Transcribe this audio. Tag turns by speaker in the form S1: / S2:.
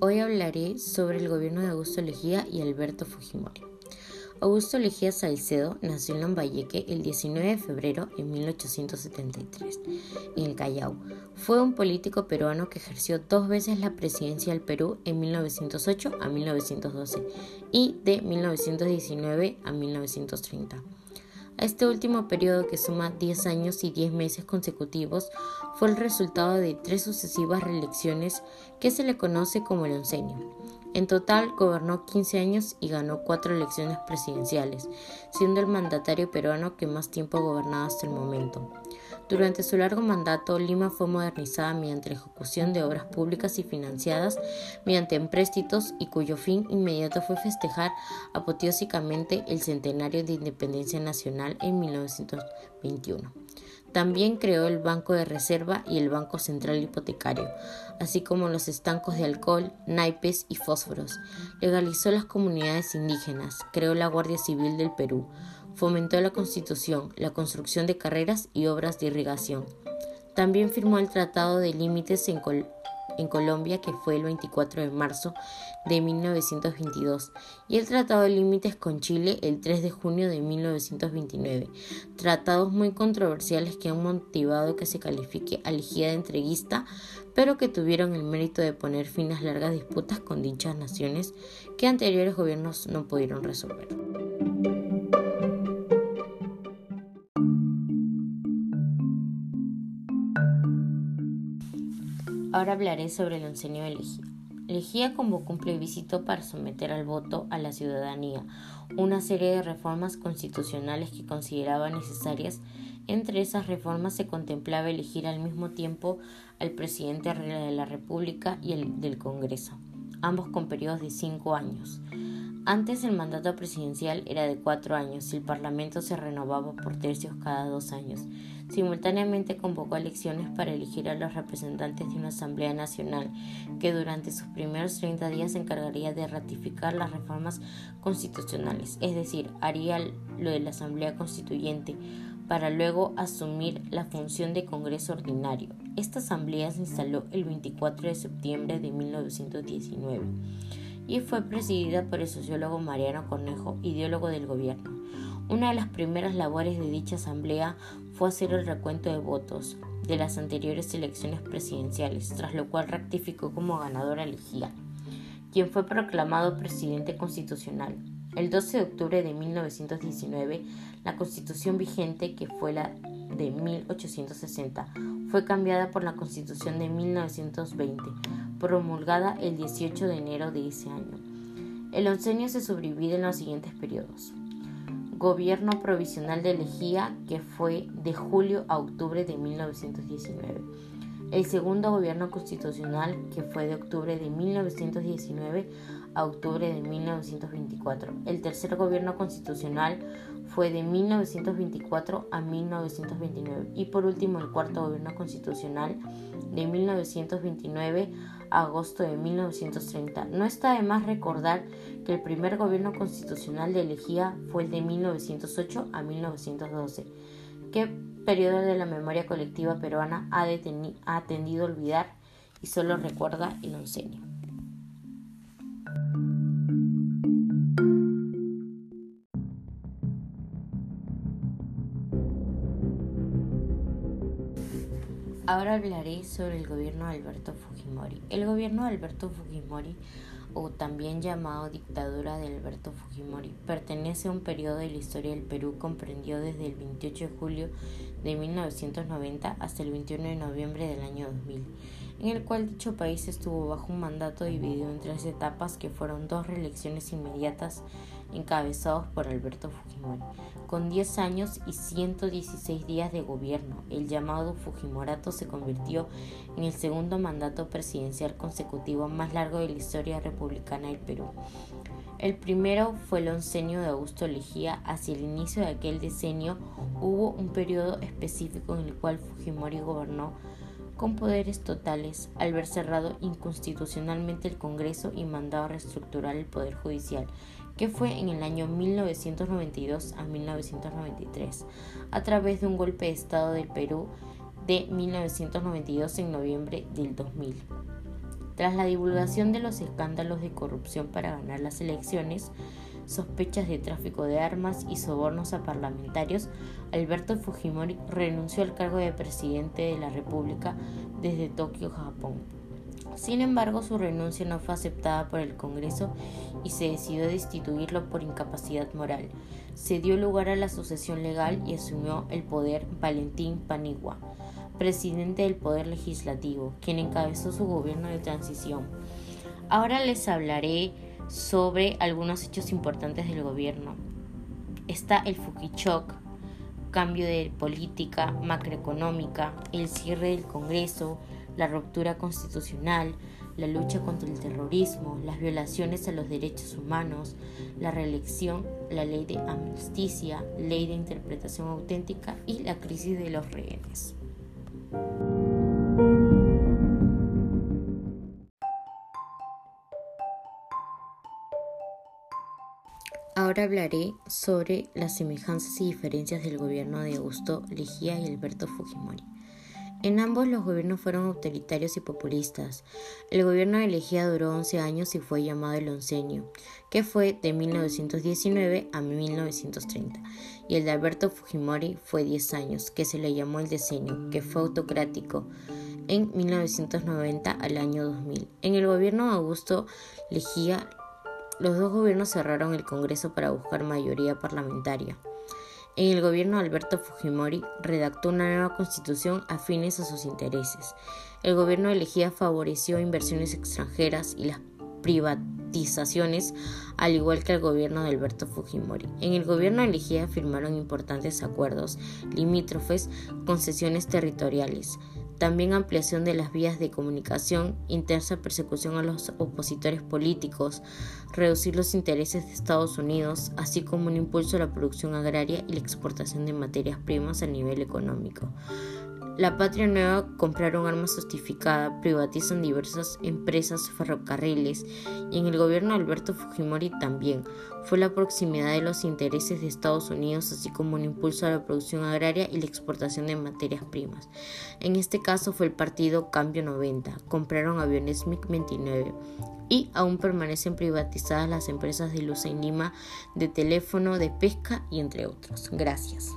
S1: Hoy hablaré sobre el gobierno de Augusto Lejía y Alberto Fujimori. Augusto Lejía Salcedo nació en Lambayeque el 19 de febrero de 1873, en el Callao. Fue un político peruano que ejerció dos veces la presidencia del Perú en 1908 a 1912 y de 1919 a 1930. A este último periodo, que suma 10 años y 10 meses consecutivos, fue el resultado de tres sucesivas reelecciones que se le conoce como el oncenio. En total gobernó 15 años y ganó cuatro elecciones presidenciales, siendo el mandatario peruano que más tiempo ha gobernado hasta el momento. Durante su largo mandato, Lima fue modernizada mediante la ejecución de obras públicas y financiadas mediante empréstitos y cuyo fin inmediato fue festejar apoteósicamente el centenario de independencia nacional en 1921. También creó el Banco de Reserva y el Banco Central Hipotecario, así como los estancos de alcohol, naipes y fósforos. Legalizó las comunidades indígenas, creó la Guardia Civil del Perú, fomentó la constitución, la construcción de carreras y obras de irrigación. También firmó el Tratado de Límites en, Colombia, que fue el 24 de marzo de 1922, y el Tratado de Límites con Chile el 3 de junio de 1929. Tratados muy controversiales que han motivado que se califique a de entreguista, pero que tuvieron el mérito de poner fin a largas disputas con dichas naciones que anteriores gobiernos no pudieron resolver. Ahora hablaré sobre el oncenio de Lejía. Lejía convocó un plebiscito para someter al voto a la ciudadanía una serie de reformas constitucionales que consideraba necesarias. Entre esas reformas se contemplaba elegir al mismo tiempo al presidente de la República y el del Congreso, ambos con periodos de cinco años. Antes el mandato presidencial era de cuatro años y el Parlamento se renovaba por tercios cada dos años. Simultáneamente convocó elecciones para elegir a los representantes de una Asamblea Nacional que durante sus primeros 30 días se encargaría de ratificar las reformas constitucionales, es decir, haría lo de la Asamblea Constituyente para luego asumir la función de Congreso Ordinario. Esta asamblea se instaló el 24 de septiembre de 1919 y fue presidida por el sociólogo Mariano Cornejo, ideólogo del gobierno. Una de las primeras labores de dicha asamblea fue hacer el recuento de votos de las anteriores elecciones presidenciales, tras lo cual rectificó como ganadora elegía, quien fue proclamado presidente constitucional. El 12 de octubre de 1919, la constitución vigente, que fue la de 1860, fue cambiada por la constitución de 1920, promulgada el 18 de enero de ese año. El oncenio se subdivide en los siguientes periodos. Gobierno provisional de Lejía, que fue de julio a octubre de 1919. El segundo gobierno constitucional, que fue de octubre de 1919 a octubre de 1924. El tercer gobierno constitucional fue de 1924 a 1929. Y por último, el cuarto gobierno constitucional de 1929 a agosto de 1930. No está de más recordar que el primer gobierno constitucional de Elegía fue el de 1908 a 1912. ¿Qué periodo de la memoria colectiva peruana ha, ha tendido a olvidar y solo recuerda el oncenio? Ahora hablaré sobre el gobierno de Alberto Fujimori. El gobierno de Alberto Fujimori, o también llamado dictadura de Alberto Fujimori, pertenece a un periodo de la historia del Perú comprendido desde el 28 de julio de 1990 hasta el 21 de noviembre del año 2000, en el cual dicho país estuvo bajo un mandato dividido en tres etapas que fueron dos reelecciones inmediatas encabezados por Alberto Fujimori. Con 10 años y 116 días de gobierno, el llamado Fujimorato se convirtió en el segundo mandato presidencial consecutivo más largo de la historia republicana del Perú. El primero fue el oncenio de Augusto Lejía. Hacia el inicio de aquel decenio hubo un periodo específico en el cual Fujimori gobernó con poderes totales al ver cerrado inconstitucionalmente el Congreso y mandado reestructurar el Poder Judicial, que fue en el año 1992 a 1993, a través de un golpe de Estado del Perú de 1992 en noviembre del 2000. Tras la divulgación de los escándalos de corrupción para ganar las elecciones, sospechas de tráfico de armas y sobornos a parlamentarios, Alberto Fujimori renunció al cargo de presidente de la República desde Tokio, Japón. Sin embargo, su renuncia no fue aceptada por el Congreso y se decidió destituirlo por incapacidad moral. Se dio lugar a la sucesión legal y asumió el poder Valentín Paniagua, presidente del Poder Legislativo, quien encabezó su gobierno de transición. Ahora les hablaré sobre algunos hechos importantes del gobierno. Está el Fukichok, cambio de política macroeconómica, el cierre del Congreso, la ruptura constitucional, la lucha contra el terrorismo, las violaciones a los derechos humanos, la reelección, la ley de amnistía, ley de interpretación auténtica y la crisis de los rehenes. Ahora hablaré sobre las semejanzas y diferencias del gobierno de Augusto Leguía y Alberto Fujimori. En ambos los gobiernos fueron autoritarios y populistas. El gobierno de Leguía duró 11 años y fue llamado el oncenio, que fue de 1919 a 1930, y el de Alberto Fujimori fue 10 años, que se le llamó el decenio, que fue autocrático en 1990 al año 2000. En el gobierno de Augusto Leguía, los dos gobiernos cerraron el Congreso para buscar mayoría parlamentaria. En el gobierno de Alberto Fujimori redactó una nueva constitución afines a sus intereses. El gobierno elegía favoreció inversiones extranjeras y las privatizaciones, al igual que el gobierno de Alberto Fujimori. En el gobierno elegía firmaron importantes acuerdos limítrofes, concesiones territoriales, también ampliación de las vías de comunicación, intensa persecución a los opositores políticos, reducir los intereses de Estados Unidos, así como un impulso a la producción agraria y la exportación de materias primas a nivel económico. La Patria Nueva compraron armas justificadas, privatizan diversas empresas ferrocarriles y en el gobierno de Alberto Fujimori también. Fue la proximidad de los intereses de Estados Unidos, así como un impulso a la producción agraria y la exportación de materias primas. En este caso fue el partido Cambio 90. Compraron aviones MiG-29 y aún permanecen privatizadas las empresas de luz en Lima, de teléfono, de pesca y entre otros. Gracias.